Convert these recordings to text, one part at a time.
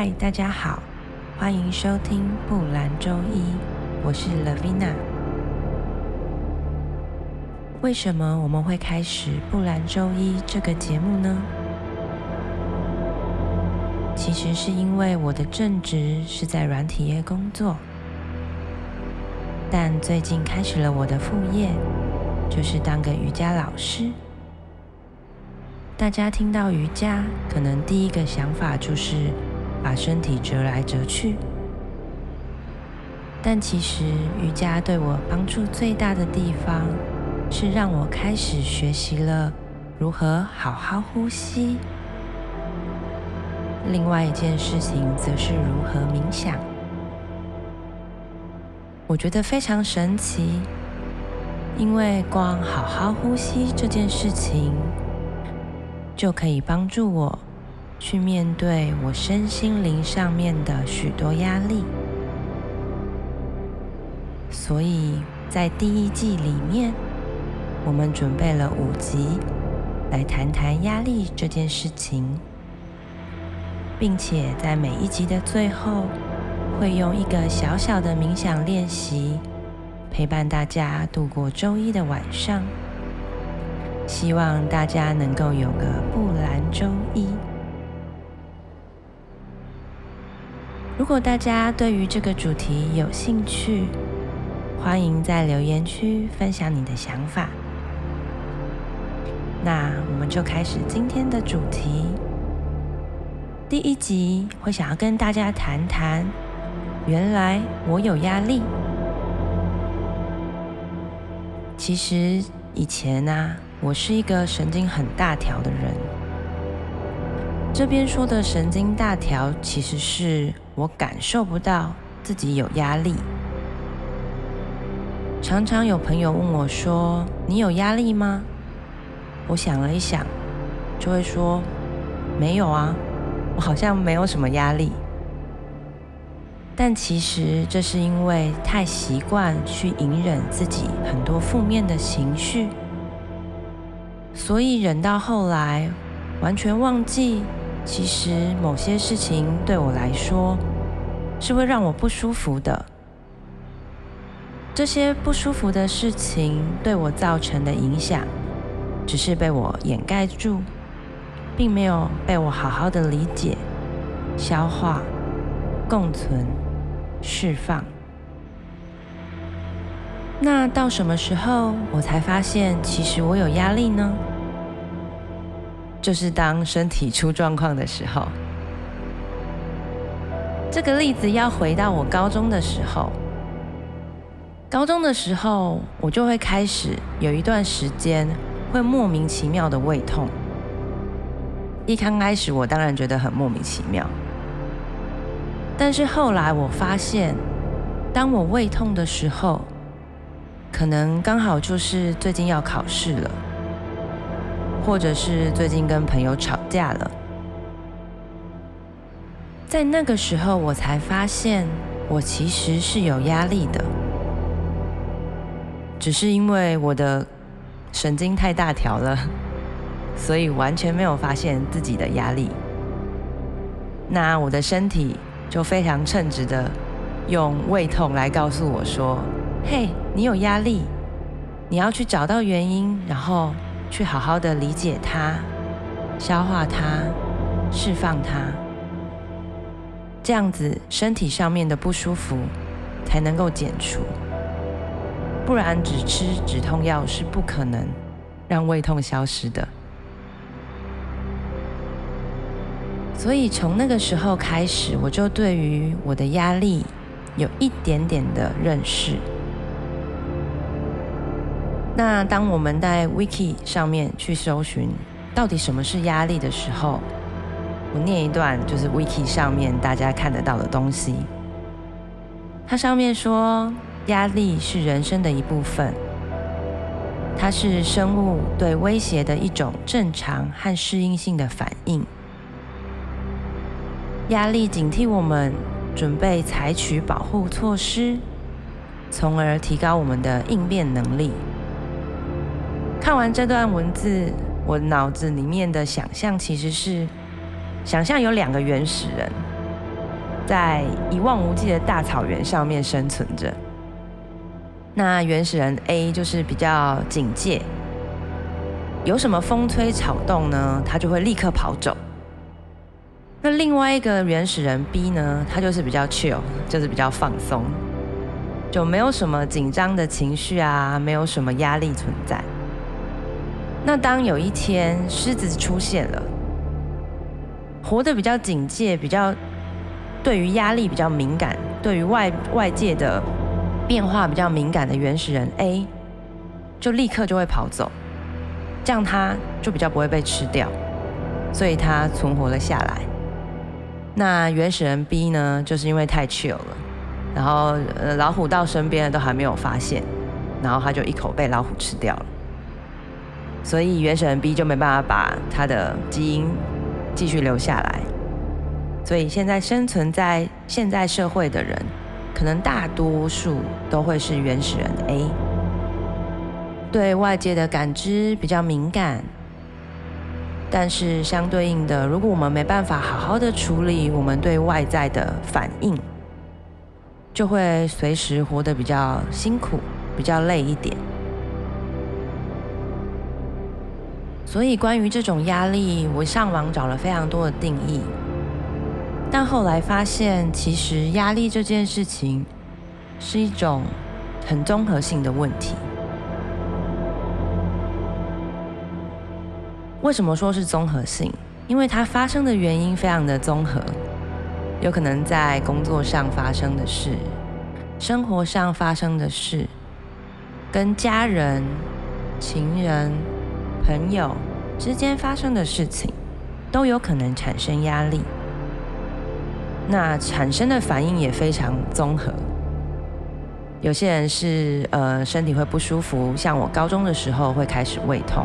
嗨，大家好，欢迎收听布兰周一，我是 Lavina。为什么我们会开始布兰周一这个节目呢？其实是因为我的正职是在软体业工作，但最近开始了我的副业，就是当个瑜伽老师。大家听到瑜伽，可能第一个想法就是把身体折来折去。但其实瑜伽对我帮助最大的地方，是让我开始学习了如何好好呼吸。另外一件事情，则是如何冥想。我觉得非常神奇，因为光好好呼吸这件事情，就可以帮助我去面对我身心灵上面的许多压力，所以在第一季里面，我们准备了五集来谈谈压力这件事情，并且在每一集的最后，会用一个小小的冥想练习陪伴大家度过周一的晚上。希望大家能够有个不兰周一。如果大家对于这个主题有兴趣，欢迎在留言区分享你的想法。那我们就开始今天的主题。第一集会想要跟大家谈谈，原来我有压力。其实以前呢、我是一个神经很大条的人。这边说的神经大条，其实是我感受不到自己有压力。常常有朋友问我说：“你有压力吗？”我想了一想，就会说：“没有啊，我好像没有什么压力。”但其实这是因为太习惯去隐忍自己很多负面的情绪。所以忍到后来，完全忘记，其实某些事情对我来说是会让我不舒服的。这些不舒服的事情对我造成的影响，只是被我掩盖住，并没有被我好好的理解、消化、共存、释放。那到什么时候我才发现，其实我有压力呢？就是当身体出状况的时候。这个例子要回到我高中的时候。高中的时候，我就会开始有一段时间会莫名其妙的胃痛。一刚开始，我当然觉得很莫名其妙。但是后来我发现，当我胃痛的时候，可能刚好就是最近要考试了，或者是最近跟朋友吵架了。在那个时候，我才发现我其实是有压力的，只是因为我的神经太大条了，所以完全没有发现自己的压力。那我的身体就非常称职的用胃痛来告诉我说。嘿，你有压力，你要去找到原因，然后去好好的理解它、消化它、释放它，这样子身体上面的不舒服才能够减除。不然只吃止痛药是不可能让胃痛消失的。所以从那个时候开始，我就对于我的压力有一点点的认识。那当我们在 Wiki 上面去搜寻到底什么是压力的时候，我念一段就是 Wiki 上面大家看得到的东西。它上面说，压力是人生的一部分，它是生物对威胁的一种正常和适应性的反应。压力警惕我们准备采取保护措施，从而提高我们的应变能力。看完这段文字，我脑子里面的想象其实是想象有两个原始人，在一望无际的大草原上面生存着。那原始人 A 就是比较警戒，有什么风吹草动呢，他就会立刻跑走。那另外一个原始人 B 呢，他就是比较 chill，就是比较放松，就没有什么紧张的情绪啊，没有什么压力存在。那当有一天狮子出现了，活得比较警戒，比较对于压力比较敏感，对于外外界的变化比较敏感的原始人 A，就立刻就会跑走，这样他就比较不会被吃掉，所以他存活了下来。那原始人 B 呢，就是因为太 chill 了，然后呃老虎到身边都还没有发现，然后他就一口被老虎吃掉了，所以原始人 B 就没办法把他的基因继续留下来，所以现在生存在现在社会的人，可能大多数都会是原始人 A，对外界的感知比较敏感。但是相对应的，如果我们没办法好好的处理我们对外在的反应，就会随时活得比较辛苦、比较累一点。所以关于这种压力，我上网找了非常多的定义，但后来发现，其实压力这件事情是一种很综合性的问题。为什么说是综合性？因为它发生的原因非常的综合，有可能在工作上发生的事，生活上发生的事，跟家人、情人、朋友之间发生的事情，都有可能产生压力。那产生的反应也非常综合。有些人是呃身体会不舒服，像我高中的时候会开始胃痛。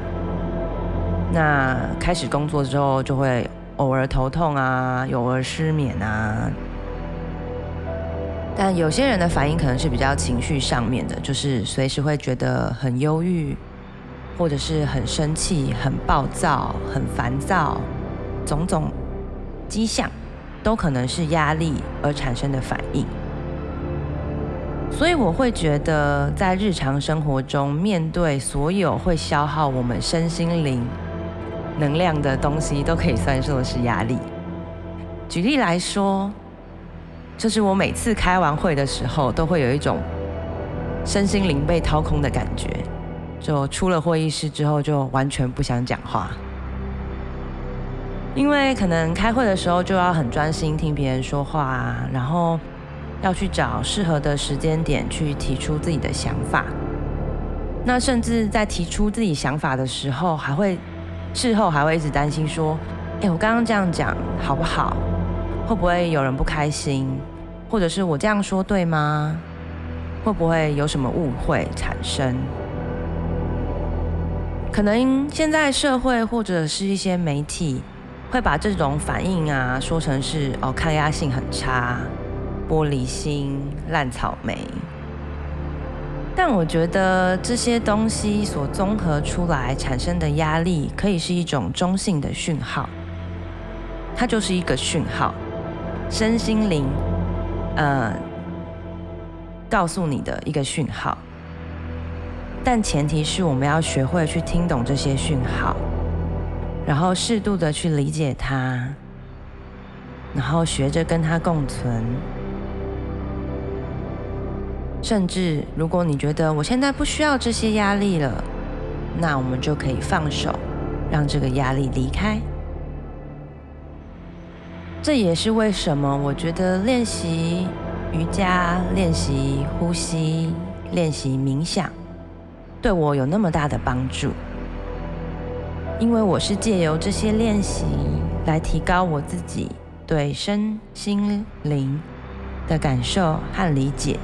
那开始工作之后，就会偶尔头痛啊，偶尔失眠啊。但有些人的反应可能是比较情绪上面的，就是随时会觉得很忧郁，或者是很生气、很暴躁、很烦躁，种种迹象都可能是压力而产生的反应。所以我会觉得，在日常生活中，面对所有会消耗我们身心灵能量的东西都可以算作是压力。举例来说，就是我每次开完会的时候，都会有一种身心灵被掏空的感觉，就出了会议室之后，就完全不想讲话。因为可能开会的时候就要很专心听别人说话啊，然后要去找适合的时间点去提出自己的想法。那甚至在提出自己想法的时候，还会。事后还会一直担心说：“哎，我刚刚这样讲好不好？会不会有人不开心？或者是我这样说对吗？会不会有什么误会产生？可能现在社会或者是一些媒体会把这种反应啊说成是哦，抗压性很差、玻璃心、烂草莓。”但我觉得这些东西所综合出来产生的压力，可以是一种中性的讯号。它就是一个讯号，身心灵，呃，告诉你的一个讯号。但前提是我们要学会去听懂这些讯号，然后适度的去理解它，然后学着跟它共存。甚至，如果你觉得我现在不需要这些压力了，那我们就可以放手，让这个压力离开。这也是为什么我觉得练习瑜伽、练习呼吸、练习冥想，对我有那么大的帮助。因为我是借由这些练习来提高我自己对身心灵的感受和理解。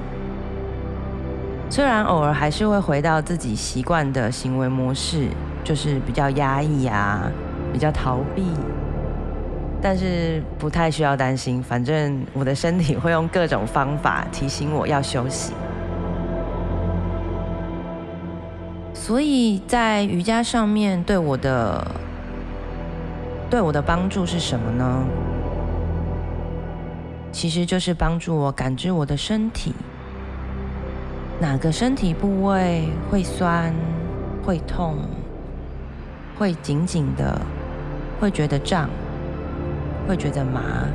虽然偶尔还是会回到自己习惯的行为模式，就是比较压抑啊，比较逃避，但是不太需要担心，反正我的身体会用各种方法提醒我要休息。所以在瑜伽上面对我的对我的帮助是什么呢？其实就是帮助我感知我的身体，哪个身体部位会酸、会痛、会紧紧的，会觉得胀，会觉得麻。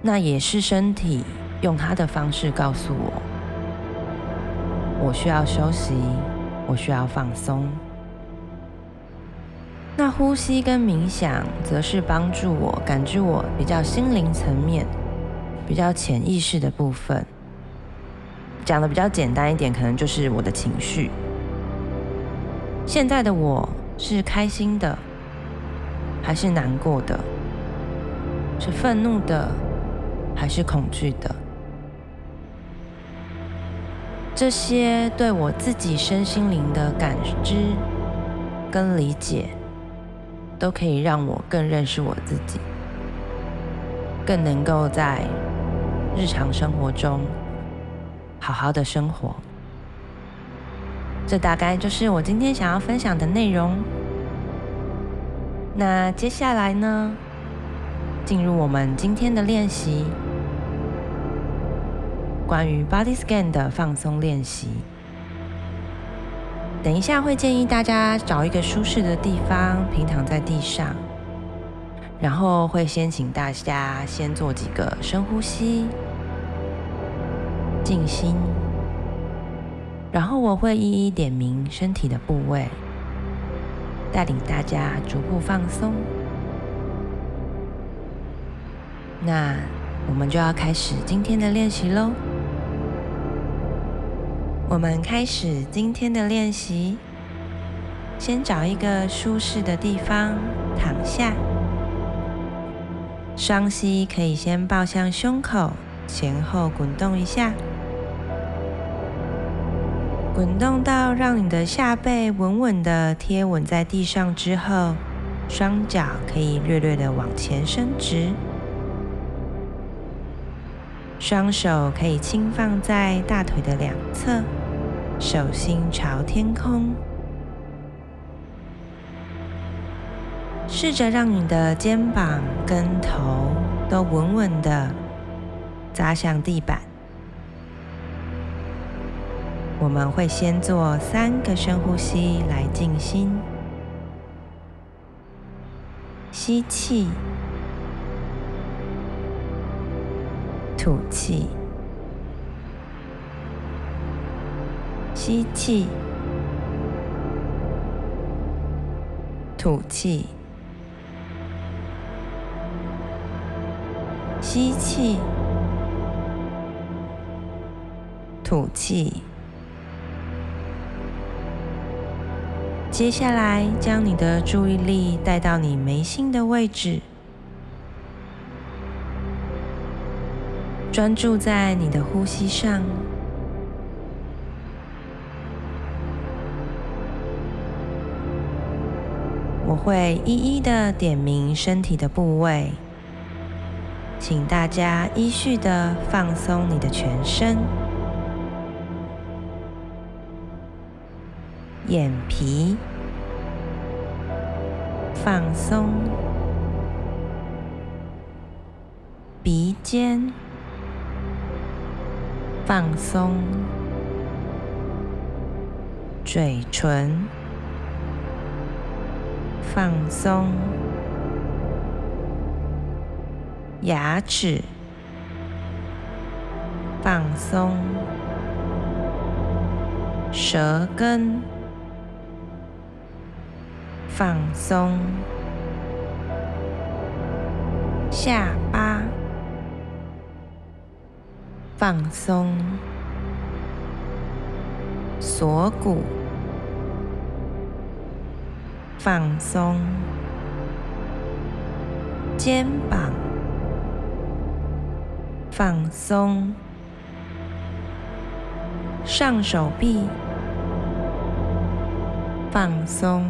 那也是身体用它的方式告诉我，我需要休息，我需要放松。那呼吸跟冥想，则是帮助我感知我比较心灵层面、比较潜意识的部分。讲的比较简单一点，可能就是我的情绪。现在的我是开心的，还是难过的？是愤怒的？还是恐惧的，这些对我自己身心灵的感知跟理解，都可以让我更认识我自己，更能够在日常生活中好好的生活。这大概就是我今天想要分享的内容。那接下来呢，进入我们今天的练习。关于 Body Scan 的放松练习，等一下会建议大家找一个舒适的地方，平躺在地上，然后会先请大家先做几个深呼吸，静心，然后我会一一点名身体的部位，带领大家逐步放松。那我们就要开始今天的练习喽。我们开始今天的练习，先找一个舒适的地方躺下，双膝可以先抱向胸口，前后滚动一下，滚动到让你的下背稳稳的贴稳在地上之后，双脚可以略略的往前伸直，双手可以轻放在大腿的两侧。手心朝天空，试着让你的肩膀跟头都稳稳的扎向地板。我们会先做三个深呼吸来静心，吸气，吐气。吸气，吐气，吸气，吐气。接下来，将你的注意力带到你眉心的位置，专注在你的呼吸上。我会一一的点名身体的部位，请大家依序的放松你的全身，眼皮放松，鼻尖放松，嘴唇。放松，牙齿。放松，舌根。放松，下巴。放松，锁骨。放松，肩膀。放松，上手臂。放松，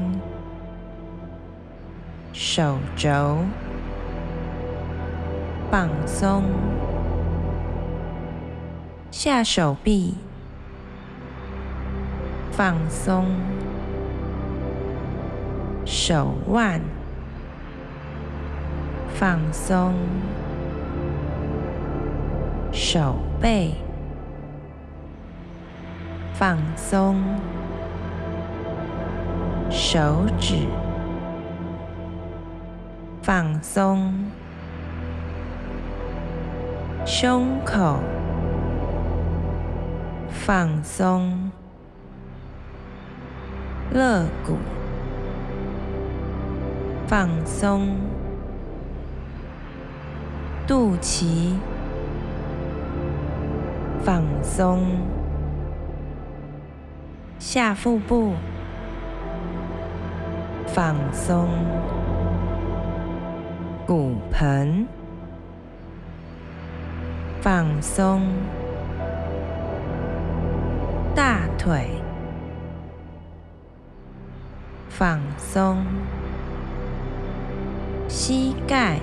手肘。放松，下手臂。放松。手腕。放松，手背。放松，手指。放松，胸口。放松，肋骨放松，肚脐放松，下腹部放松，骨盆放松，腿放松。膝盖。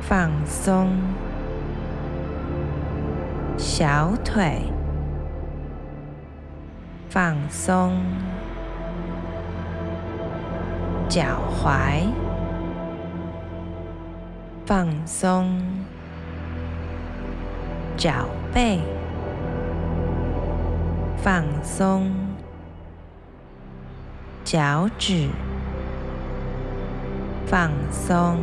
放松，小腿。放松，脚踝。放松，脚背。放松，脚趾。放松，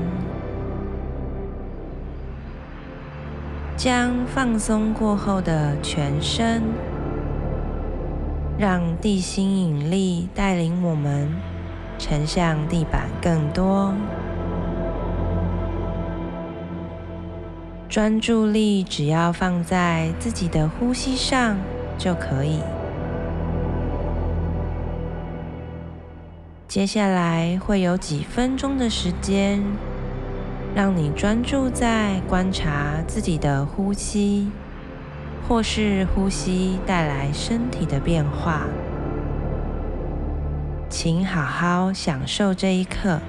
将放松过后的全身，让地心引力带领我们沉向地板更多，专注力只要放在自己的呼吸上就可以。接下来会有几分钟的时间，让你专注在观察自己的呼吸，或是呼吸带来身体的变化。请好好享受这一刻。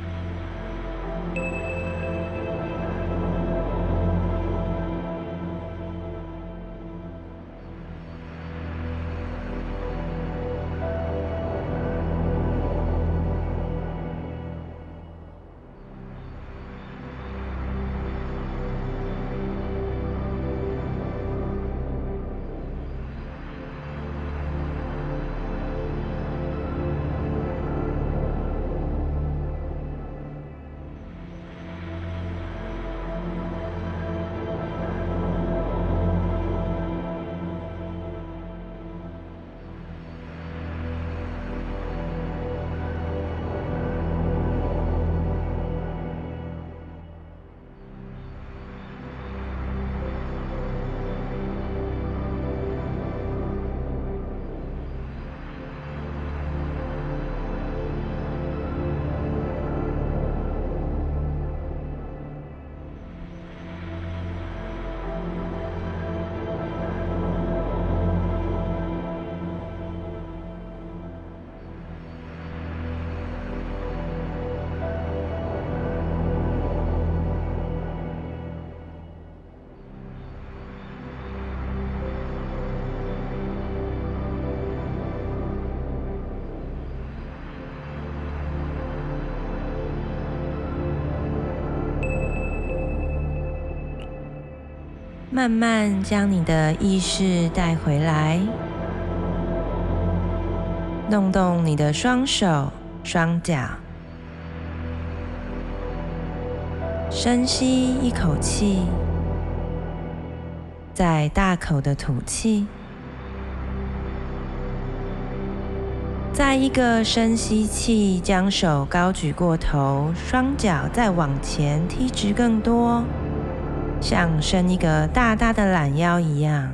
慢慢将你的意识带回来，动动你的双手、双脚，深吸一口气，再大口的吐气。再一个深吸气，将手高举过头，双脚再往前踢直更多。像伸一个大大的懒腰一样，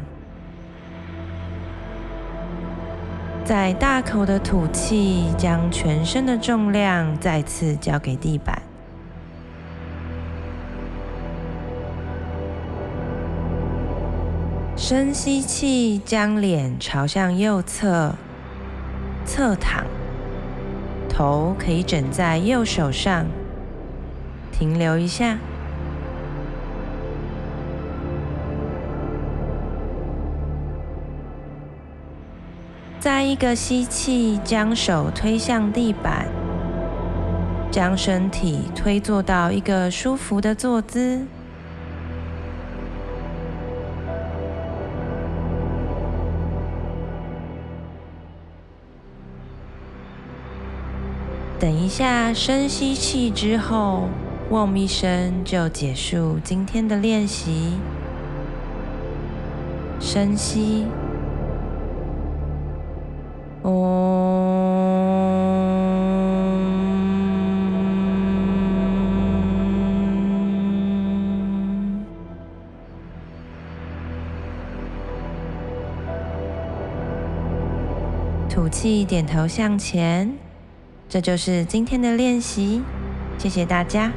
在大口的吐气，将全身的重量再次交给地板。深吸气，将脸朝向右侧，侧躺，头可以枕在右手上，停留一下。再一个吸气将手推向地板将身体推坐到一个舒服的坐姿。等一下深吸气之后嗡一声就结束今天的练习。深吸。哦吐气，点头向前。这就是今天的练习，谢谢大家。